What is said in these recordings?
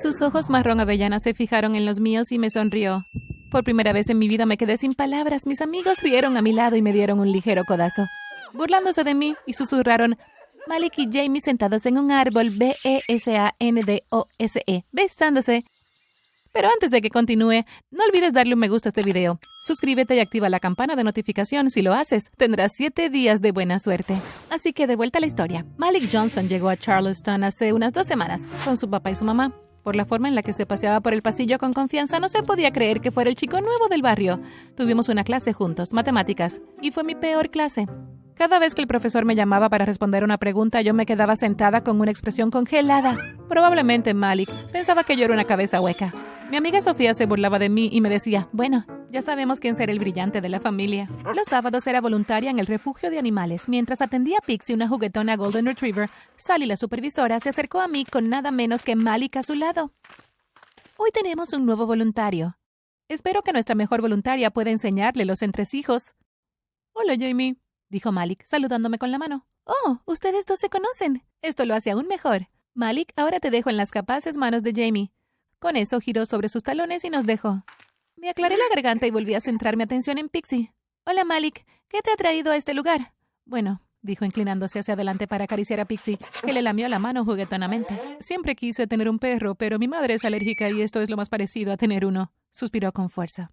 Sus ojos marrón avellana se fijaron en los míos y me sonrió. Por primera vez en mi vida me quedé sin palabras. Mis amigos rieron a mi lado y me dieron un ligero codazo, burlándose de mí y susurraron Malik y Jamie sentados en un árbol B-E-S-A-N-D-O-S-E, -E, besándose. Pero antes de que continúe, no olvides darle un me gusta a este video. Suscríbete y activa la campana de notificación. Si lo haces, tendrás 7 días de buena suerte. Así que de vuelta a la historia. Malik Johnson llegó a Charleston hace unas dos semanas con su papá y su mamá. Por la forma en la que se paseaba por el pasillo con confianza, no se podía creer que fuera el chico nuevo del barrio. Tuvimos una clase juntos, matemáticas, y fue mi peor clase. Cada vez que el profesor me llamaba para responder una pregunta, yo me quedaba sentada con una expresión congelada. Probablemente Malik pensaba que yo era una cabeza hueca. Mi amiga Sofía se burlaba de mí y me decía, bueno, ya sabemos quién será el brillante de la familia. Los sábados era voluntaria en el refugio de animales. Mientras atendía a Pixie, una juguetona Golden Retriever, Sally, la supervisora, se acercó a mí con nada menos que Malik a su lado. Hoy tenemos un nuevo voluntario. Espero que nuestra mejor voluntaria pueda enseñarle los entresijos. Hola, Jamie, dijo Malik, saludándome con la mano. Oh, ustedes dos se conocen. Esto lo hace aún mejor. Malik, ahora te dejo en las capaces manos de Jamie. Con eso giró sobre sus talones y nos dejó. Me aclaré la garganta y volví a centrar mi atención en Pixie. Hola, Malik. ¿Qué te ha traído a este lugar? Bueno, dijo inclinándose hacia adelante para acariciar a Pixie, que le lamió la mano juguetonamente. Siempre quise tener un perro, pero mi madre es alérgica y esto es lo más parecido a tener uno. Suspiró con fuerza.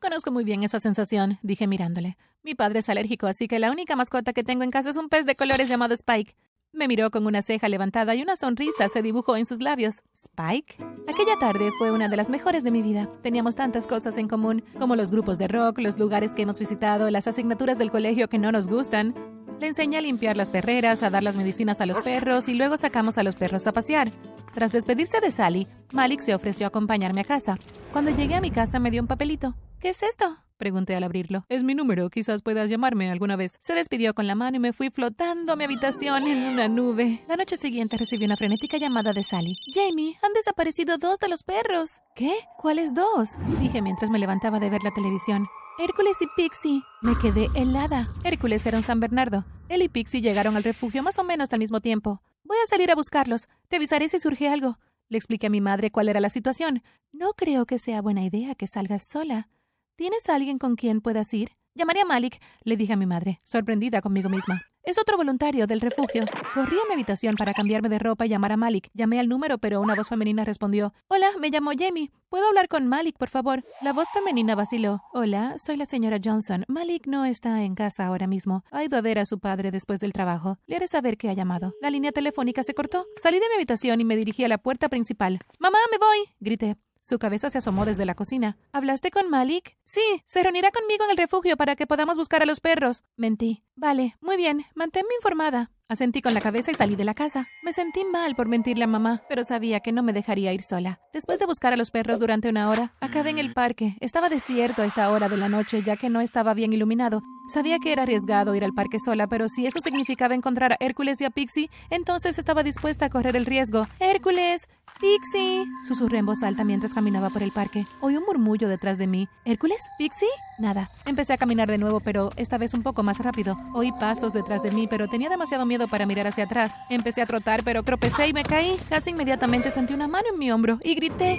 Conozco muy bien esa sensación, dije mirándole. Mi padre es alérgico, así que la única mascota que tengo en casa es un pez de colores llamado Spike. Me miró con una ceja levantada y una sonrisa se dibujó en sus labios. ¿Spike? Aquella tarde fue una de las mejores de mi vida. Teníamos tantas cosas en común, como los grupos de rock, los lugares que hemos visitado, las asignaturas del colegio que no nos gustan. Le enseñé a limpiar las perreras, a dar las medicinas a los perros y luego sacamos a los perros a pasear. Tras despedirse de Sally, Malik se ofreció a acompañarme a casa. Cuando llegué a mi casa me dio un papelito. ¿Qué es esto? Pregunté al abrirlo. Es mi número, quizás puedas llamarme alguna vez. Se despidió con la mano y me fui flotando a mi habitación en una nube. La noche siguiente recibí una frenética llamada de Sally. Jamie, han desaparecido dos de los perros. ¿Qué? ¿Cuáles dos? Dije mientras me levantaba de ver la televisión. Hércules y Pixie. Me quedé helada. Hércules era un San Bernardo. Él y Pixie llegaron al refugio más o menos al mismo tiempo. Voy a salir a buscarlos. Te avisaré si surge algo. Le expliqué a mi madre cuál era la situación. No creo que sea buena idea que salgas sola. ¿Tienes alguien con quien puedas ir? Llamaré a Malik, le dije a mi madre, sorprendida conmigo misma. Es otro voluntario del refugio. Corrí a mi habitación para cambiarme de ropa y llamar a Malik. Llamé al número, pero una voz femenina respondió. Hola, me llamo Jamie. ¿Puedo hablar con Malik, por favor? La voz femenina vaciló. Hola, soy la señora Johnson. Malik no está en casa ahora mismo. Ha ido a ver a su padre después del trabajo. Le haré saber que ha llamado. La línea telefónica se cortó. Salí de mi habitación y me dirigí a la puerta principal. Mamá, me voy. grité. Su cabeza se asomó desde la cocina. ¿Hablaste con Malik? Sí, se reunirá conmigo en el refugio para que podamos buscar a los perros. Mentí. Vale, muy bien. Manténme informada. Asentí con la cabeza y salí de la casa. Me sentí mal por mentirle a mamá, pero sabía que no me dejaría ir sola. Después de buscar a los perros durante una hora, acabé en el parque. Estaba desierto a esta hora de la noche, ya que no estaba bien iluminado. Sabía que era arriesgado ir al parque sola, pero si eso significaba encontrar a Hércules y a Pixie, entonces estaba dispuesta a correr el riesgo. ¡Hércules! ¡Pixie! Susurré en voz alta mientras caminaba por el parque. Oí un murmullo detrás de mí. ¿Hércules? ¿Pixie? Nada. Empecé a caminar de nuevo, pero esta vez un poco más rápido. Oí pasos detrás de mí, pero tenía demasiado miedo para mirar hacia atrás. Empecé a trotar, pero tropecé y me caí. Casi inmediatamente sentí una mano en mi hombro y grité.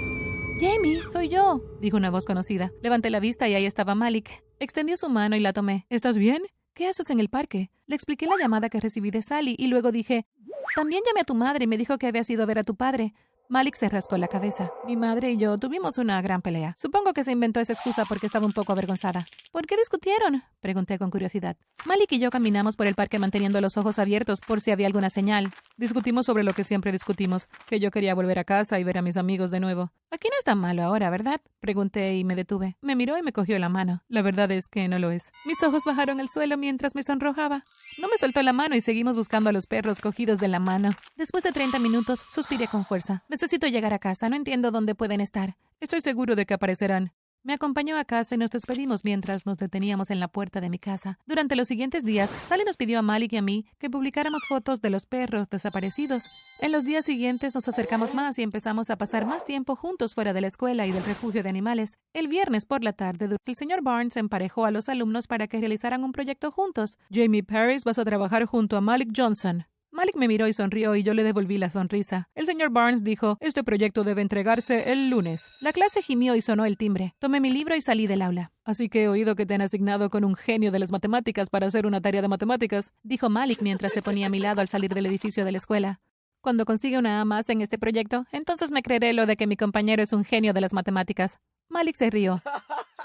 Jamie, soy yo, dijo una voz conocida. Levanté la vista y ahí estaba Malik. Extendió su mano y la tomé. ¿Estás bien? ¿Qué haces en el parque? Le expliqué la llamada que recibí de Sally y luego dije, también llamé a tu madre y me dijo que habías ido a ver a tu padre. Malik se rascó la cabeza. Mi madre y yo tuvimos una gran pelea. Supongo que se inventó esa excusa porque estaba un poco avergonzada. ¿Por qué discutieron? Pregunté con curiosidad. Malik y yo caminamos por el parque manteniendo los ojos abiertos por si había alguna señal. Discutimos sobre lo que siempre discutimos, que yo quería volver a casa y ver a mis amigos de nuevo. Aquí no es tan malo ahora, ¿verdad? Pregunté y me detuve. Me miró y me cogió la mano. La verdad es que no lo es. Mis ojos bajaron al suelo mientras me sonrojaba. No me soltó la mano y seguimos buscando a los perros cogidos de la mano. Después de 30 minutos, suspiré con fuerza. Necesito llegar a casa. No entiendo dónde pueden estar. Estoy seguro de que aparecerán. Me acompañó a casa y nos despedimos mientras nos deteníamos en la puerta de mi casa. Durante los siguientes días, Sally nos pidió a Malik y a mí que publicáramos fotos de los perros desaparecidos. En los días siguientes nos acercamos más y empezamos a pasar más tiempo juntos fuera de la escuela y del refugio de animales. El viernes por la tarde, el señor Barnes emparejó a los alumnos para que realizaran un proyecto juntos. Jamie Paris vas a trabajar junto a Malik Johnson, Malik me miró y sonrió y yo le devolví la sonrisa. El señor Barnes dijo, este proyecto debe entregarse el lunes. La clase gimió y sonó el timbre. Tomé mi libro y salí del aula. Así que he oído que te han asignado con un genio de las matemáticas para hacer una tarea de matemáticas, dijo Malik mientras se ponía a mi lado al salir del edificio de la escuela. Cuando consiga una A más en este proyecto, entonces me creeré lo de que mi compañero es un genio de las matemáticas. Malik se rió.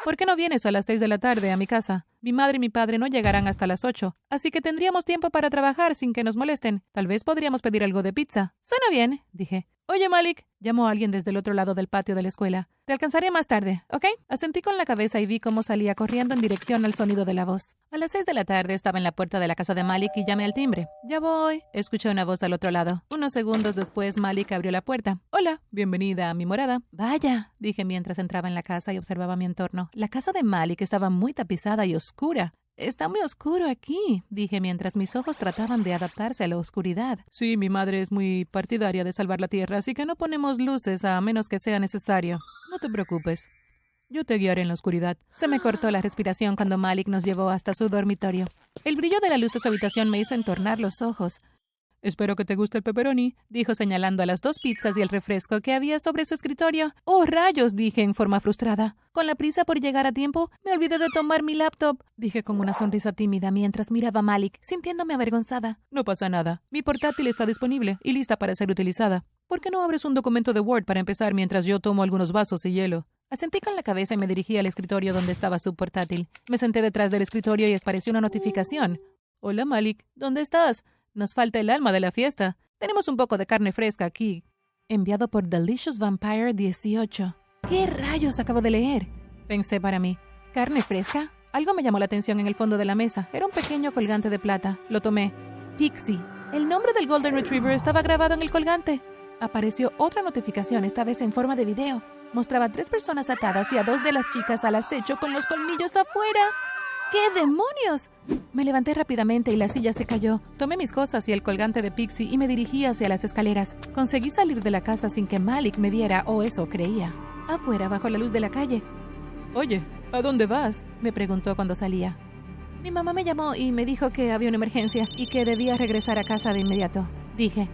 ¿Por qué no vienes a las seis de la tarde a mi casa? Mi madre y mi padre no llegarán hasta las ocho, así que tendríamos tiempo para trabajar sin que nos molesten. Tal vez podríamos pedir algo de pizza. Suena bien, dije. Oye, Malik, llamó alguien desde el otro lado del patio de la escuela. Te alcanzaré más tarde, ¿ok? Asentí con la cabeza y vi cómo salía corriendo en dirección al sonido de la voz. A las seis de la tarde estaba en la puerta de la casa de Malik y llamé al timbre. Ya voy. Escuché una voz al otro lado. Unos segundos después, Malik abrió la puerta. Hola, bienvenida a mi morada. Vaya, dije mientras entraba en la casa y observaba mi entorno. La casa de Malik estaba muy tapizada y oscura. Está muy oscuro aquí, dije mientras mis ojos trataban de adaptarse a la oscuridad. Sí, mi madre es muy partidaria de salvar la Tierra, así que no ponemos luces a menos que sea necesario. No te preocupes. Yo te guiaré en la oscuridad. Se me cortó la respiración cuando Malik nos llevó hasta su dormitorio. El brillo de la luz de su habitación me hizo entornar los ojos. Espero que te guste el pepperoni, dijo señalando a las dos pizzas y el refresco que había sobre su escritorio. Oh, rayos, dije en forma frustrada. Con la prisa por llegar a tiempo, me olvidé de tomar mi laptop, dije con una sonrisa tímida mientras miraba a Malik, sintiéndome avergonzada. No pasa nada. Mi portátil está disponible y lista para ser utilizada. ¿Por qué no abres un documento de Word para empezar mientras yo tomo algunos vasos y hielo? Asentí con la cabeza y me dirigí al escritorio donde estaba su portátil. Me senté detrás del escritorio y apareció una notificación. Hola Malik, ¿dónde estás? Nos falta el alma de la fiesta. Tenemos un poco de carne fresca aquí. Enviado por Delicious Vampire 18. ¿Qué rayos acabo de leer? Pensé para mí. ¿Carne fresca? Algo me llamó la atención en el fondo de la mesa. Era un pequeño colgante de plata. Lo tomé. Pixie. El nombre del Golden Retriever estaba grabado en el colgante. Apareció otra notificación, esta vez en forma de video. Mostraba a tres personas atadas y a dos de las chicas al acecho con los colmillos afuera. ¿Qué demonios? Me levanté rápidamente y la silla se cayó. Tomé mis cosas y el colgante de Pixie y me dirigí hacia las escaleras. Conseguí salir de la casa sin que Malik me viera, o eso creía. Afuera, bajo la luz de la calle. Oye, ¿a dónde vas? me preguntó cuando salía. Mi mamá me llamó y me dijo que había una emergencia y que debía regresar a casa de inmediato. Dije.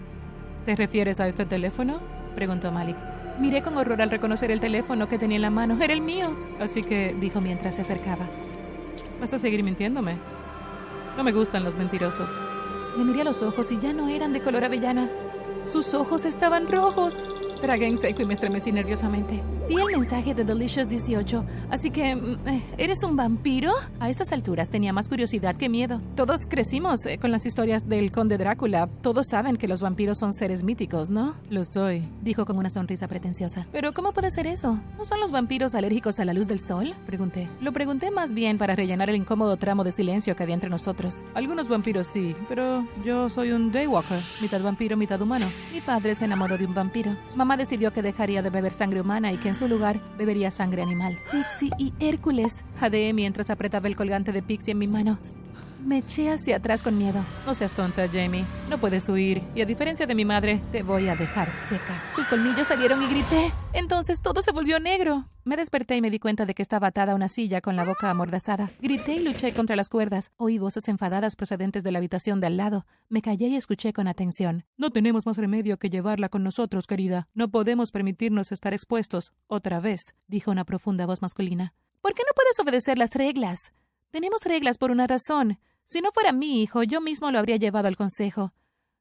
¿Te refieres a este teléfono? preguntó Malik. Miré con horror al reconocer el teléfono que tenía en la mano. Era el mío. Así que, dijo mientras se acercaba. ¿Vas a seguir mintiéndome? No me gustan los mentirosos. Me miré a los ojos y ya no eran de color avellana. Sus ojos estaban rojos. Tragué en seco y me estremecí nerviosamente. Vi el mensaje de Delicious 18, así que... mm, eh, ¿Eres un vampiro? A estas alturas tenía más curiosidad que miedo. Todos crecimos eh, con las historias del conde Drácula. Todos saben que los vampiros son seres míticos, ¿no? Lo soy, dijo con una sonrisa pretenciosa. ¿Pero cómo puede ser eso? ¿No son los vampiros alérgicos a la luz del sol? Pregunté. Lo pregunté más bien para rellenar el incómodo tramo de silencio que había entre nosotros. Algunos vampiros sí, pero yo soy un daywalker, mitad vampiro, mitad humano. Mi padre se enamoró de un vampiro. Mamá decidió que dejaría de beber sangre humana y que en su lugar bebería sangre animal. Pixie y Hércules. Jadeé mientras apretaba el colgante de Pixie en mi mano. Me eché hacia atrás con miedo. No seas tonta, Jamie. No puedes huir. Y a diferencia de mi madre, te voy a dejar seca. Sus colmillos salieron y grité. Entonces todo se volvió negro. Me desperté y me di cuenta de que estaba atada a una silla con la boca amordazada. Grité y luché contra las cuerdas. Oí voces enfadadas procedentes de la habitación de al lado. Me callé y escuché con atención. No tenemos más remedio que llevarla con nosotros, querida. No podemos permitirnos estar expuestos. Otra vez, dijo una profunda voz masculina. ¿Por qué no puedes obedecer las reglas? Tenemos reglas por una razón. Si no fuera mi hijo, yo mismo lo habría llevado al consejo.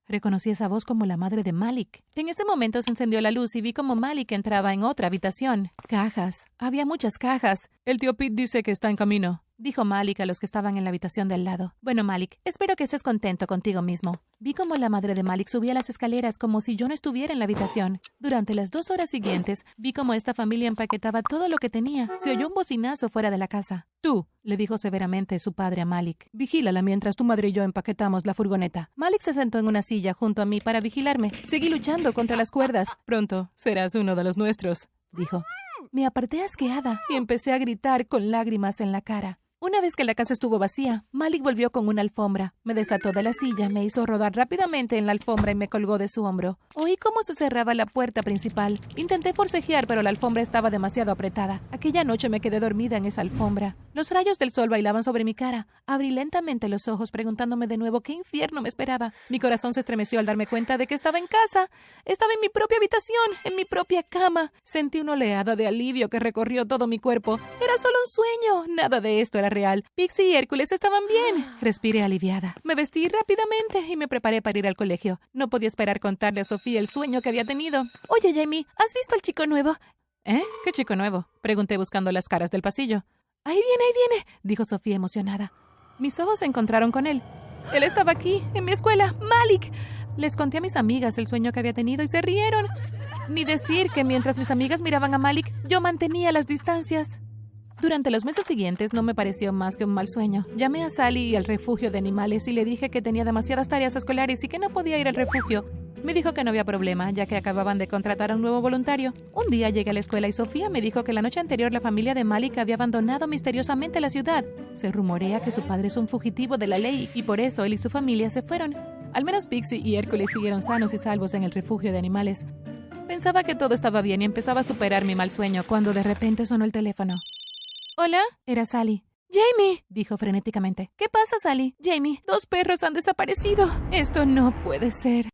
Reconocí esa voz como la madre de Malik. En ese momento se encendió la luz y vi como Malik entraba en otra habitación. Cajas. Había muchas cajas. El tío Pete dice que está en camino, dijo Malik a los que estaban en la habitación de lado. Bueno, Malik, espero que estés contento contigo mismo. Vi como la madre de Malik subía las escaleras como si yo no estuviera en la habitación. Durante las dos horas siguientes, vi como esta familia empaquetaba todo lo que tenía. Se oyó un bocinazo fuera de la casa. Tú, le dijo severamente su padre a Malik, vigílala mientras tu madre y yo empaquetamos la furgoneta. Malik se sentó en una silla junto a mí para vigilarme. Seguí luchando contra las cuerdas. Pronto serás uno de los nuestros, dijo. Me aparté asqueada y empecé a gritar con lágrimas en la cara. Una vez que la casa estuvo vacía, Malik volvió con una alfombra. Me desató de la silla, me hizo rodar rápidamente en la alfombra y me colgó de su hombro. Oí cómo se cerraba la puerta principal. Intenté forcejear, pero la alfombra estaba demasiado apretada. Aquella noche me quedé dormida en esa alfombra. Los rayos del sol bailaban sobre mi cara. Abrí lentamente los ojos, preguntándome de nuevo qué infierno me esperaba. Mi corazón se estremeció al darme cuenta de que estaba en casa. Estaba en mi propia habitación, en mi propia cama. Sentí una oleada de alivio que recorrió todo mi cuerpo. Era solo un sueño. Nada de esto era real. Pixie y Hércules estaban bien. Respiré aliviada. Me vestí rápidamente y me preparé para ir al colegio. No podía esperar contarle a Sofía el sueño que había tenido. Oye, Jamie, ¿has visto al chico nuevo? ¿Eh? ¿Qué chico nuevo? Pregunté buscando las caras del pasillo. Ahí viene, ahí viene, dijo Sofía emocionada. Mis ojos se encontraron con él. Él estaba aquí, en mi escuela. Malik. Les conté a mis amigas el sueño que había tenido y se rieron. Ni decir que mientras mis amigas miraban a Malik, yo mantenía las distancias. Durante los meses siguientes no me pareció más que un mal sueño. Llamé a Sally al refugio de animales y le dije que tenía demasiadas tareas escolares y que no podía ir al refugio. Me dijo que no había problema, ya que acababan de contratar a un nuevo voluntario. Un día llegué a la escuela y Sofía me dijo que la noche anterior la familia de Malik había abandonado misteriosamente la ciudad. Se rumorea que su padre es un fugitivo de la ley y por eso él y su familia se fueron. Al menos Pixie y Hércules siguieron sanos y salvos en el refugio de animales. Pensaba que todo estaba bien y empezaba a superar mi mal sueño cuando de repente sonó el teléfono. Hola, era Sally. Jamie, dijo frenéticamente. ¿Qué pasa, Sally? Jamie, dos perros han desaparecido. Esto no puede ser.